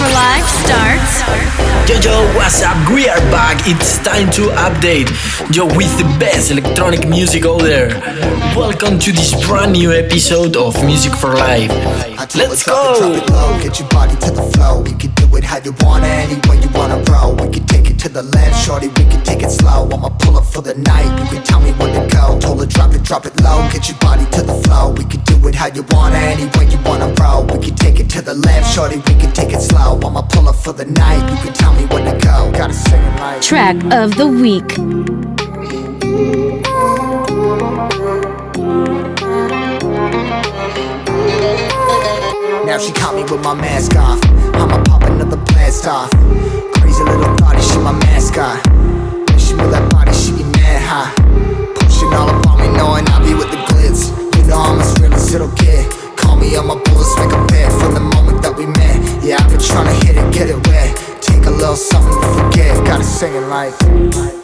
for Live starts. Yo yo, what's up? We are back. It's time to update. Yo, with the best electronic music out there. Welcome to this brand new episode of Music for Life. Let's Drop it, go. drop it low, get your body to the flow. We can do it how you wanna, any way you wanna roll. We can take it to the left, shorty. We can take it slow. I'ma pull up for the night. You can tell me when to go. Told her drop it, drop it low, get your body to the flow. We can do it how you wanna, any way you wanna roll. We can take it to the left, shorty. We can take it slow. I'ma pull up for the night. You can tell me when to go. Gotta sing it like. Track of the week. Now she caught me with my mask off. I'ma pop another blast off. Crazy little thotty, she my mascot. When she move that body, she get mad high. Pushing all up on me, knowing I be with the glitz. You know I'm as real as it'll get. Call me on my bullets, make a bet from the moment that we met. Yeah, I've been trying to hit it, get it wet. Take a little something to forget. Gotta sing it like.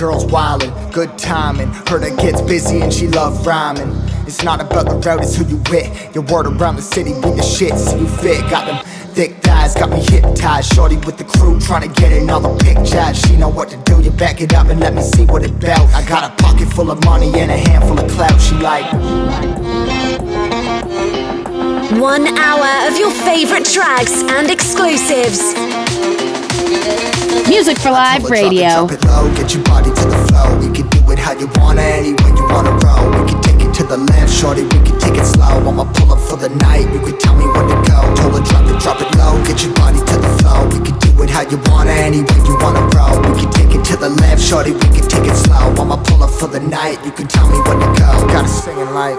Girl's wildin'. Good timing. Heard her gets busy and she love rhyming. It's not about the road, it's who you with. Your word around the city with your shit, see you fit. Got them thick thighs, got me hypnotized. Shorty with the crew trying to get in all the pictures. She know what to do, you back it up and let me see what it bout. I got a pocket full of money and a handful of clout. She like. One hour of your favorite tracks and exclusives. Music for Live Drop it, Radio. Drop it low, get your body to the flow. We can do it how you wanna, any way you wanna roll. We can take it to the left, shorty. We can take it slow. I'ma pull up for the night. You can tell me when to go. Told her drop it, drop it low. Get your body to the flow. We can do it how you wanna, any way you wanna roll. We can take it to the left, shorty. We can take it slow. I'ma pull up for the night. You can tell me when to go. Gotta sing it like.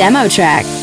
Demo track.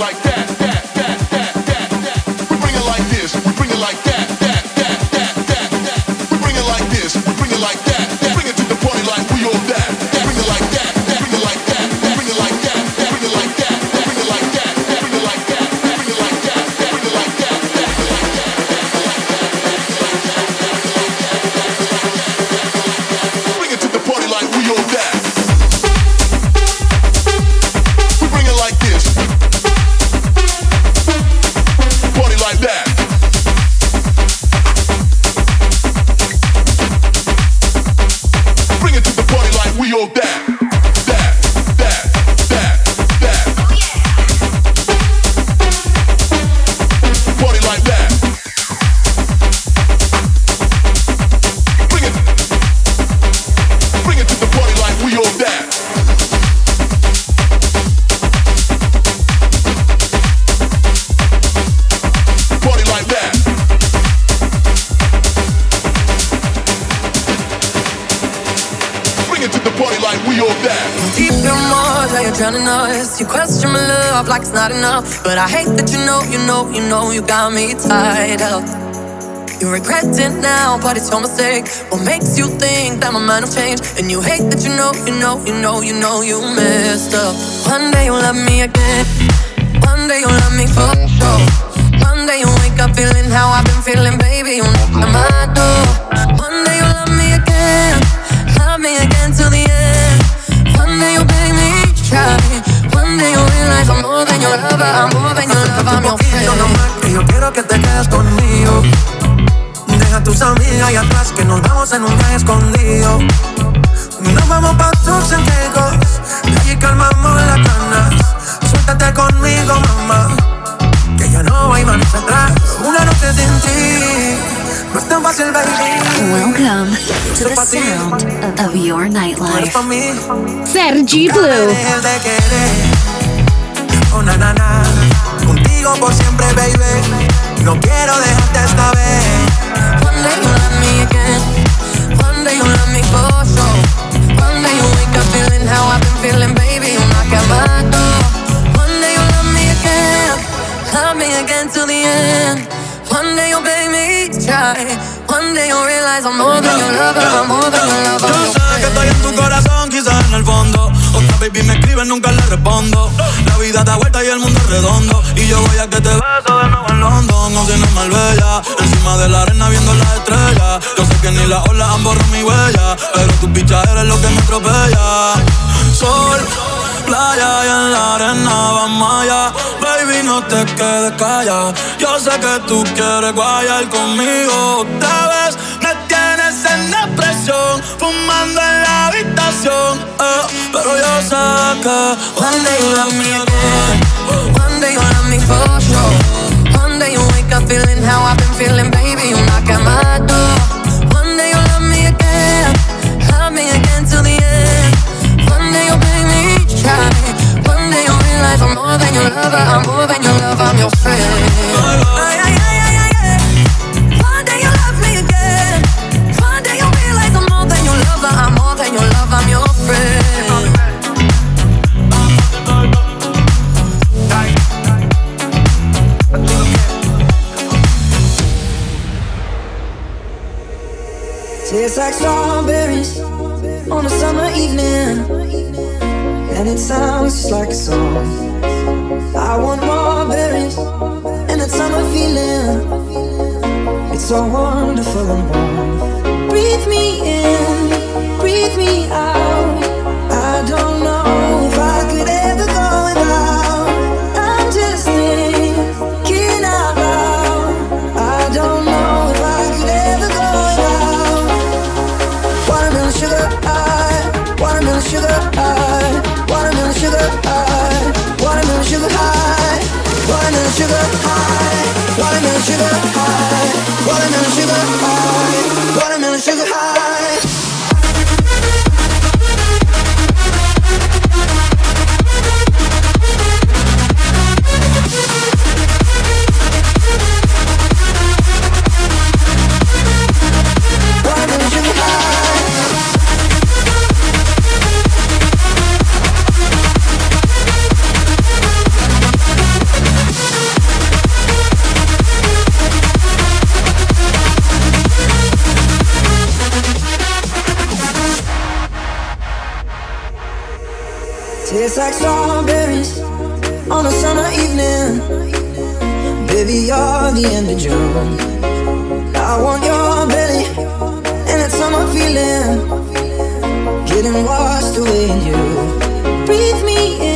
Like that. You know, you got me tied up. You regret it now, but it's your mistake. What makes you think that my mind will change? And you hate that you know, you know, you know, you know, you messed up. One day you'll love me again. One day you'll love me for sure. One day you wake up feeling how I've been feeling, baby. Vamos en un viaje escondido. Nos vamos pa' tus antiguos, de allí calmamos las ganas. Suéltate conmigo, mamá, que ya no hay marcha atrás. Una noche sin ti, no es tan fácil, baby. Welcome to the sound of your nightlife. Sergi Blue. Oh, na, na, na. Contigo por siempre, baby. No quiero dejarte esta vez. One day you'll love me again. Day you'll love me for sure. One day you'll wake up feeling how I've been feeling, baby. You knock at my door. One day you'll love me again. Love me again till the end. One day you'll beg me to try. One day you'll realize I'm more than your lover. I'm more than your lover. Yo sé que estoy en tu corazón, quizás en el fondo. Otra baby me escribe, nunca le respondo. La vida da vuelta y el mundo es redondo. Y yo voy a que te beso de nuevo en London. No soy normal bella. Encima de la arena viendo las estrellas. Yo sé que ni las olas han borrado mi huella. Pero tu picha eres lo que me atropella. Sol, playa y en la arena vamos allá. Baby, no te quedes callada. Yo sé que tú quieres guayar conmigo otra vez. Tienes en depresión, fumando en la habitación. eh, pero yo sé que One day you love me again. One day you love me for sure. One day you wake up feeling how I've been feeling, baby. You knock at my door. Tastes like strawberries on a summer evening. Baby, you're the end of June. I want your belly and that summer feeling. Getting washed away in you. Breathe me in,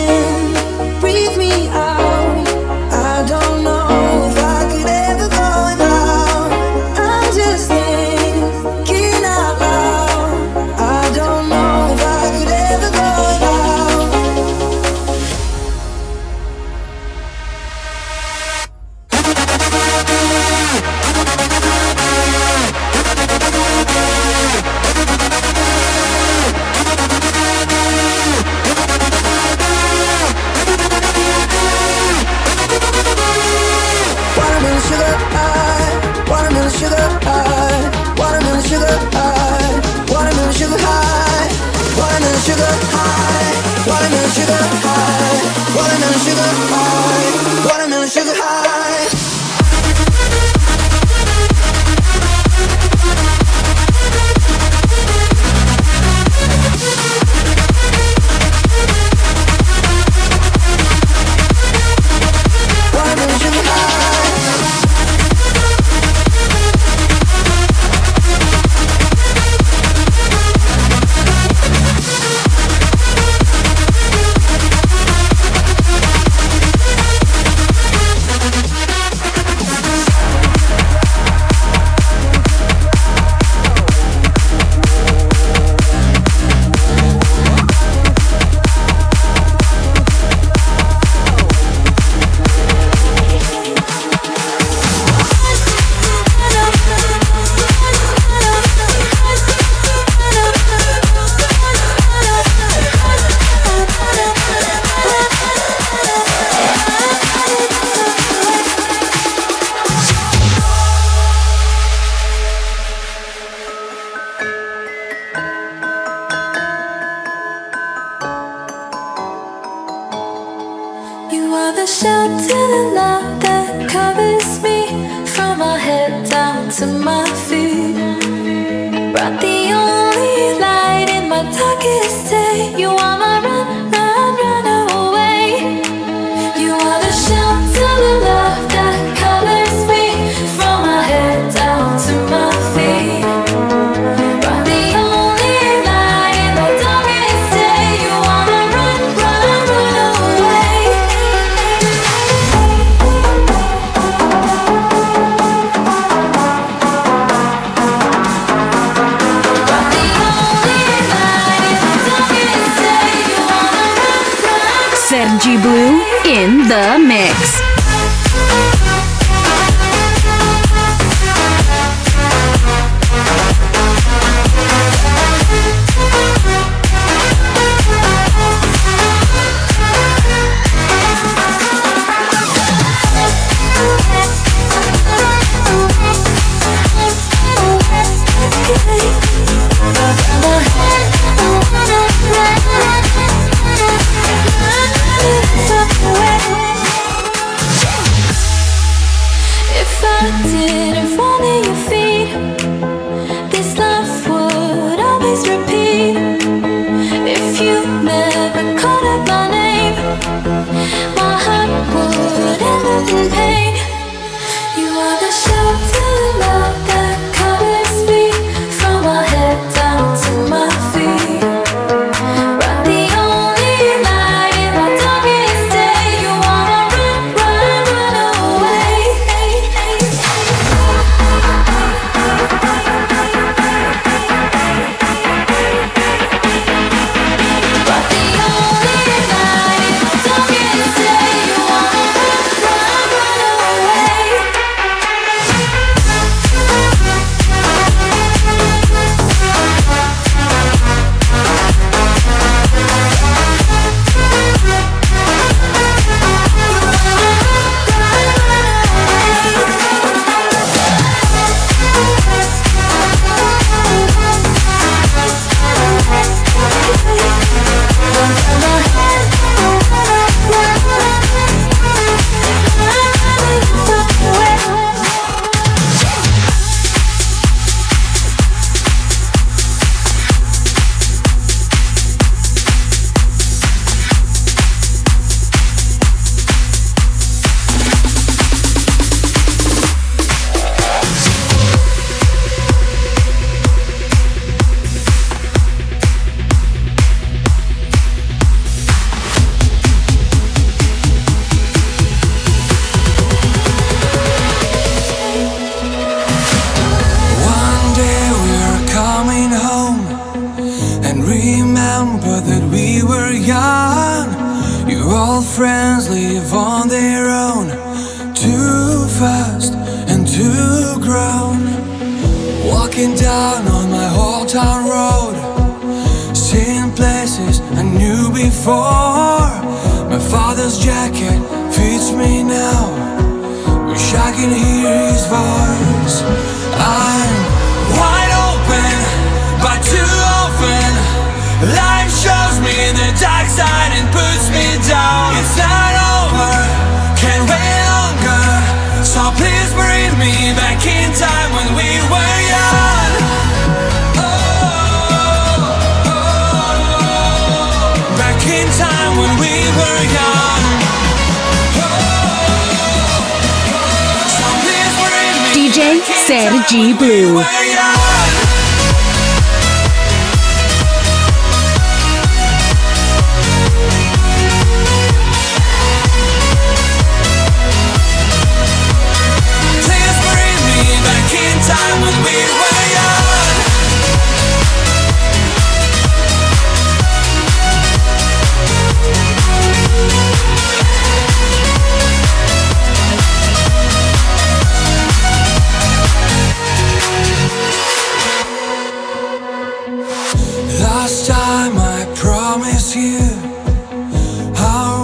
Our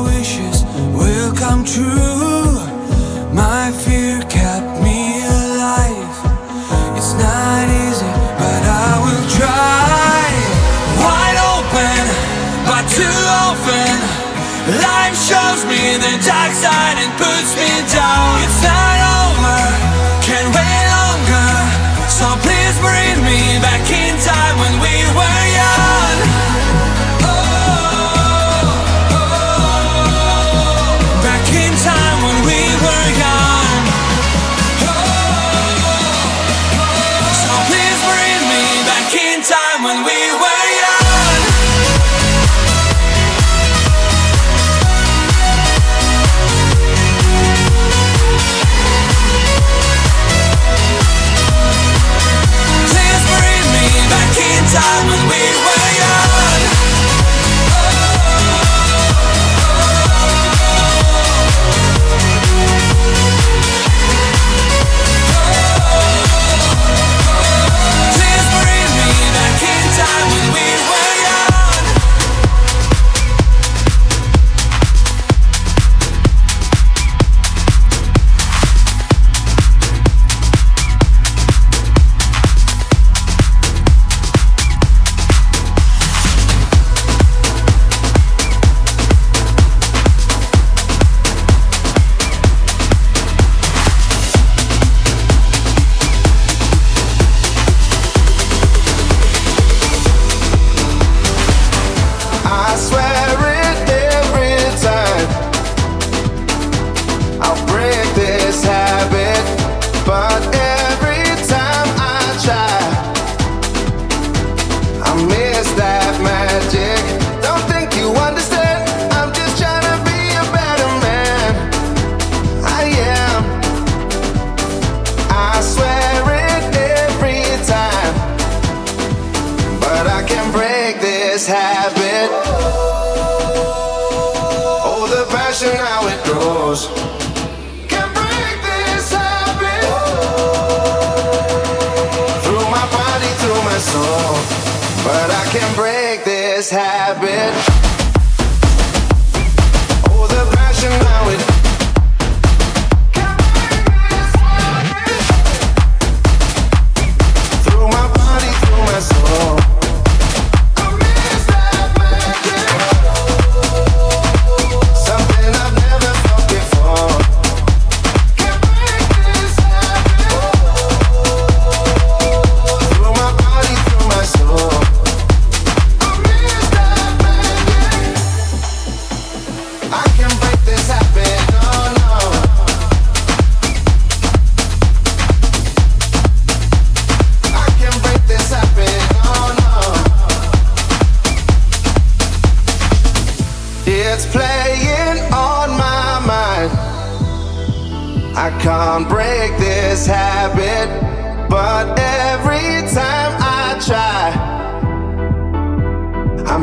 wishes will come true. My fear kept me alive. It's not easy, but I will try. Wide open, but too. Life shows me the dark side and puts me down.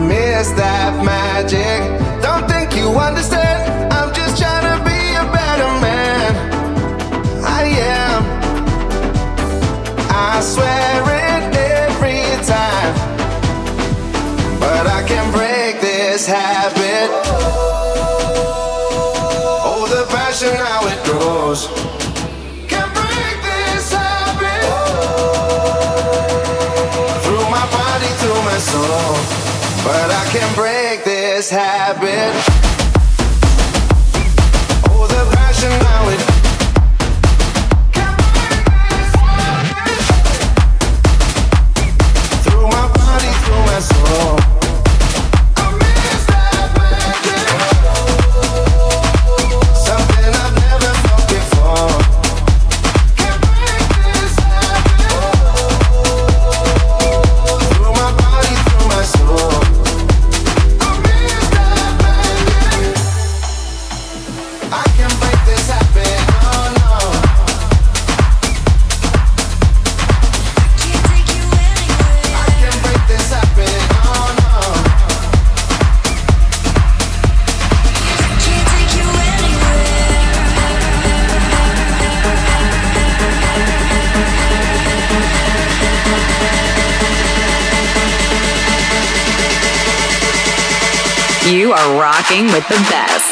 miss that magic. Don't think you understand. I'm just trying to be a better man. I am. I swear it every time. But I can break this habit. Oh, the passion, how it grows. can break this habit. Oh, the passion now is. With the best.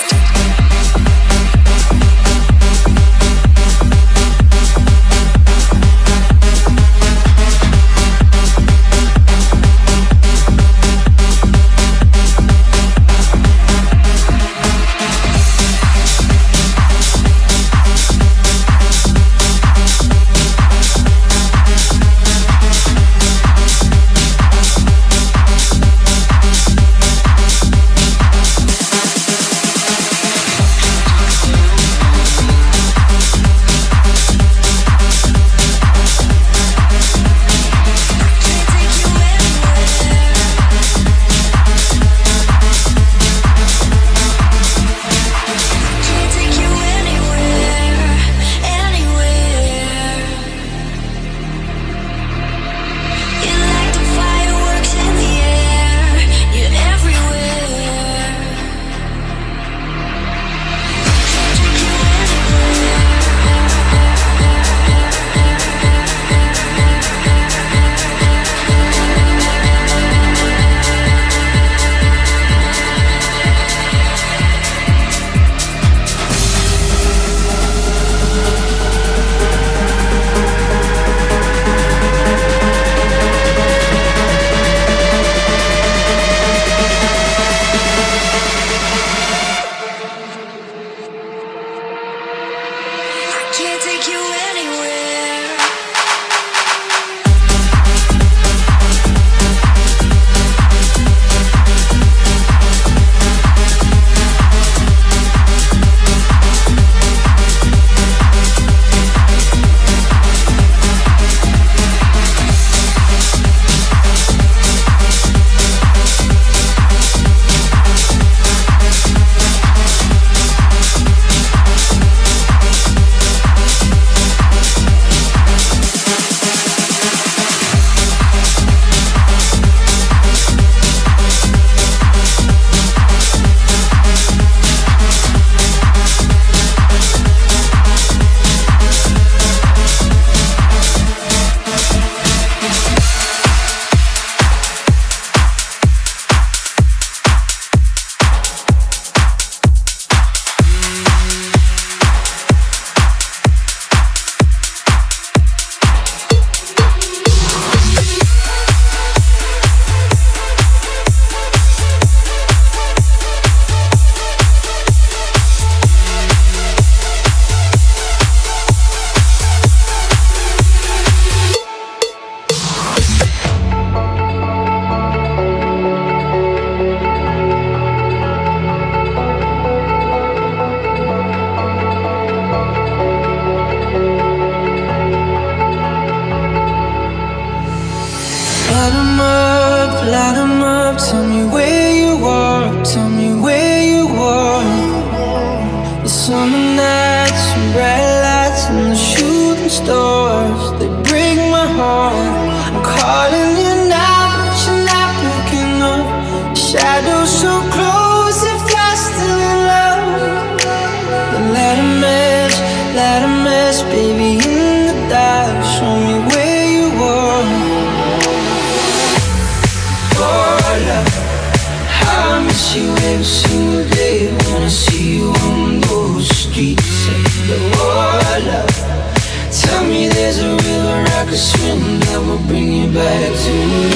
You'll bring back to me.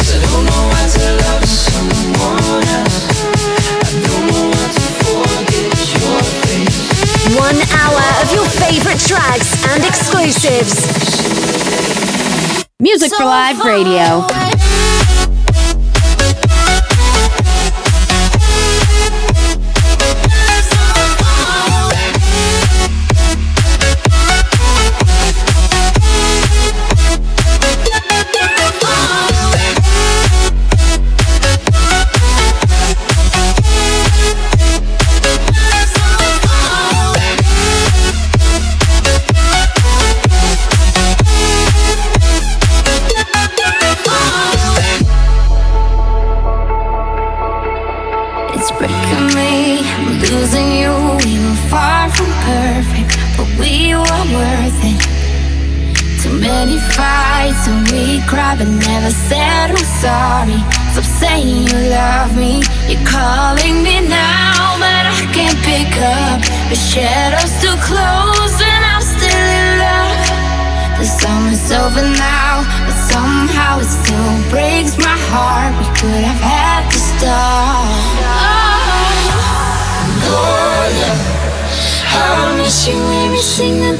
Cause I don't know to love someone else. I don't know to forget your face. One hour of your favorite tracks and exclusives. Music so for Live Radio.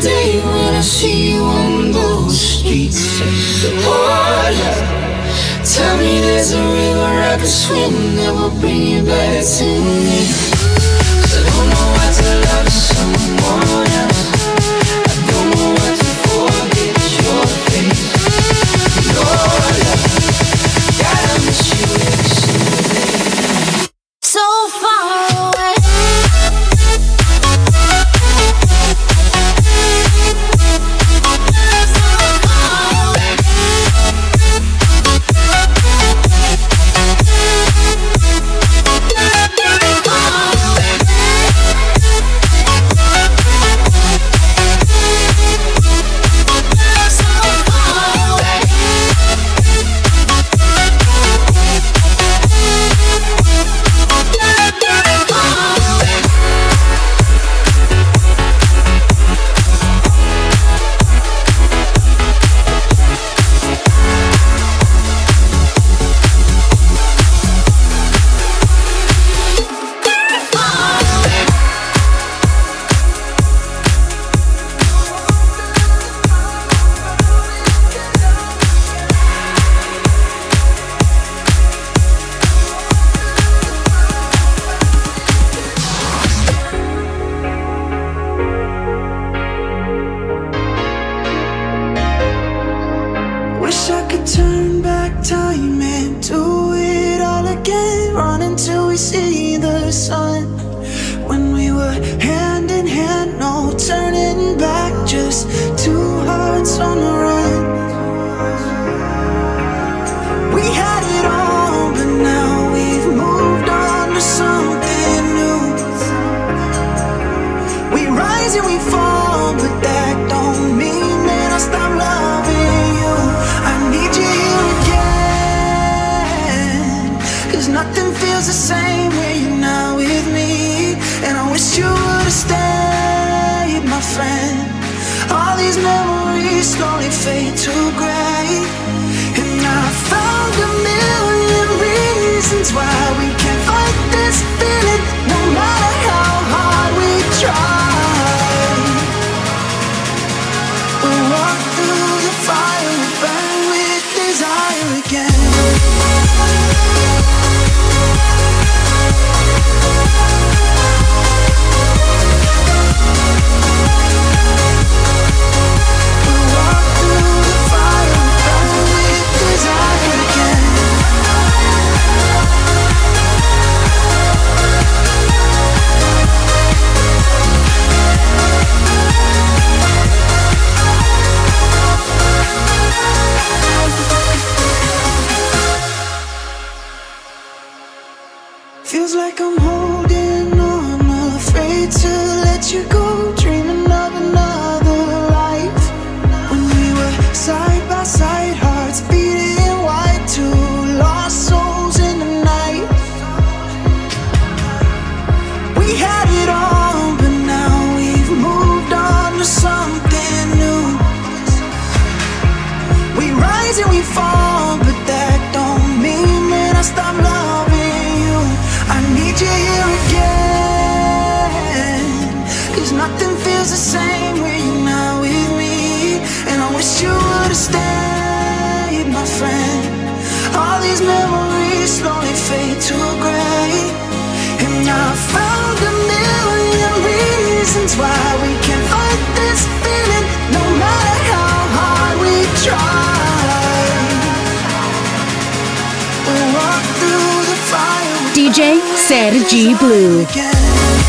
day when I see you on those streets. Oh, Water, tell me there's a river I can swim that will bring you back to me. Cause I don't know how to love someone. Memories slowly fade to gray. And I found a million reasons why we can't fight this feeling, no matter how hard we try. We walk through the fire. DJ Sergi Blue.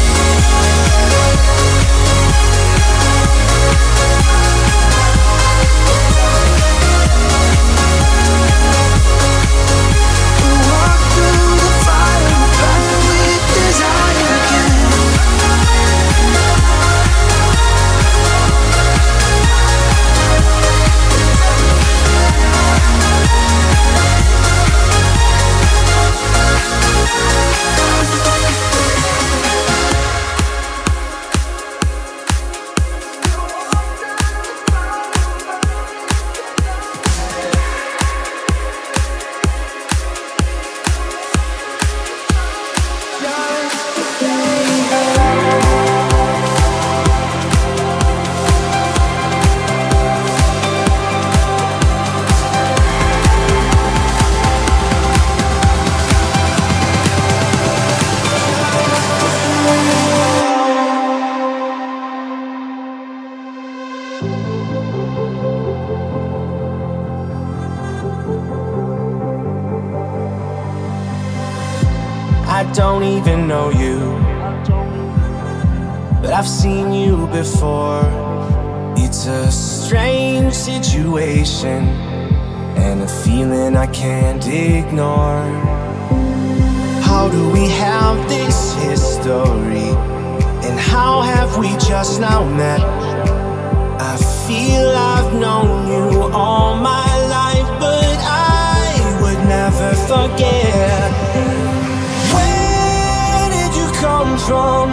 I don't even know you, but I've seen you before. It's a strange situation and a feeling I can't ignore. How do we have this history? And how have we just now met? I feel I've known you all my life, but I would never forget. Come from?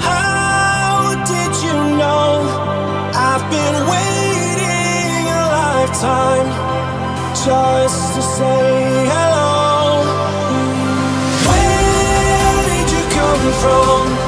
How did you know? I've been waiting a lifetime just to say hello. Where did you come from?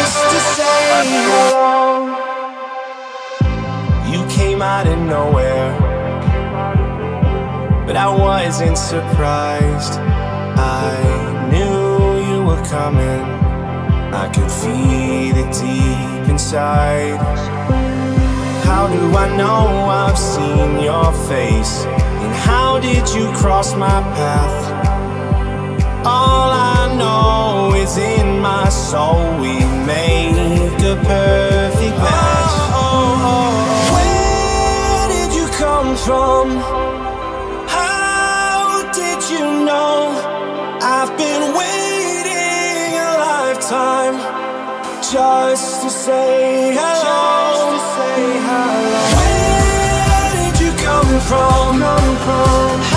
Just to say hello. You came out of nowhere, but I wasn't surprised. I knew you were coming. I could feel it deep inside. How do I know I've seen your face? And how did you cross my path? All I know is in my soul we make a perfect match. Come from? How did you know? I've been waiting a lifetime just to say hello. Where did you come from? How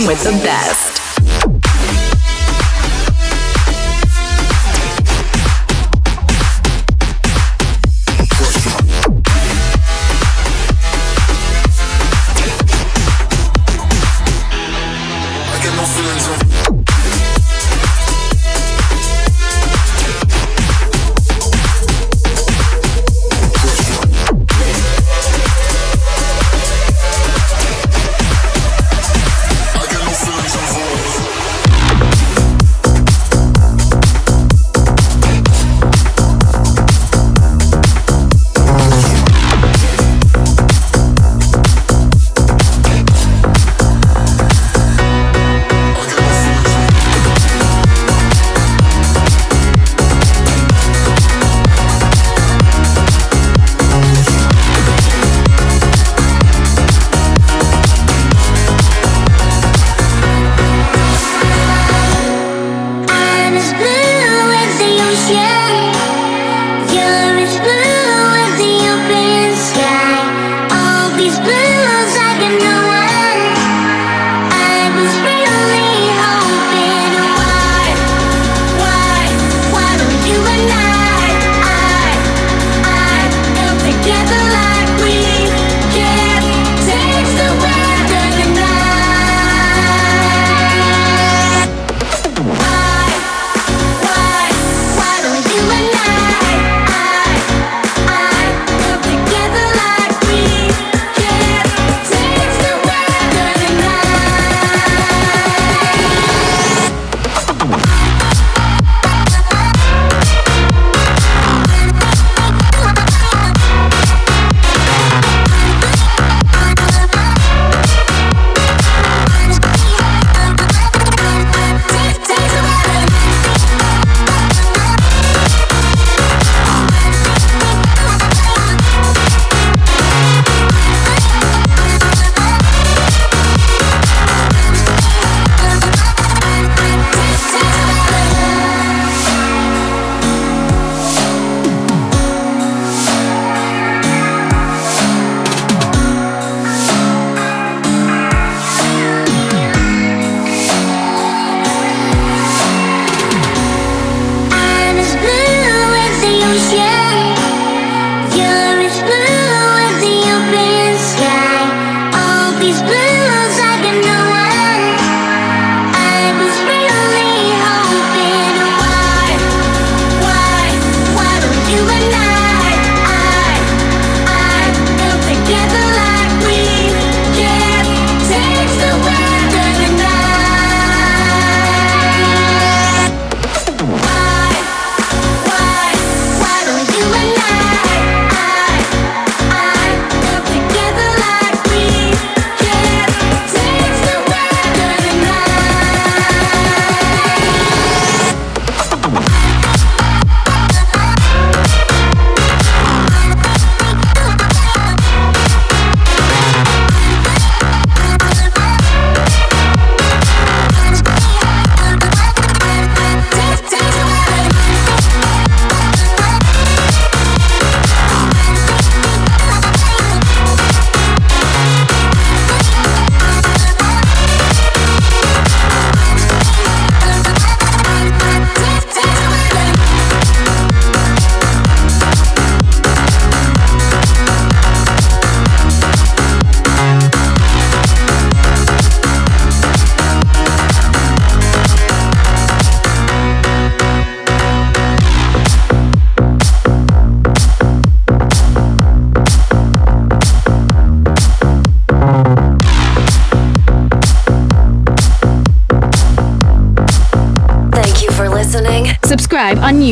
with the best.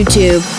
YouTube.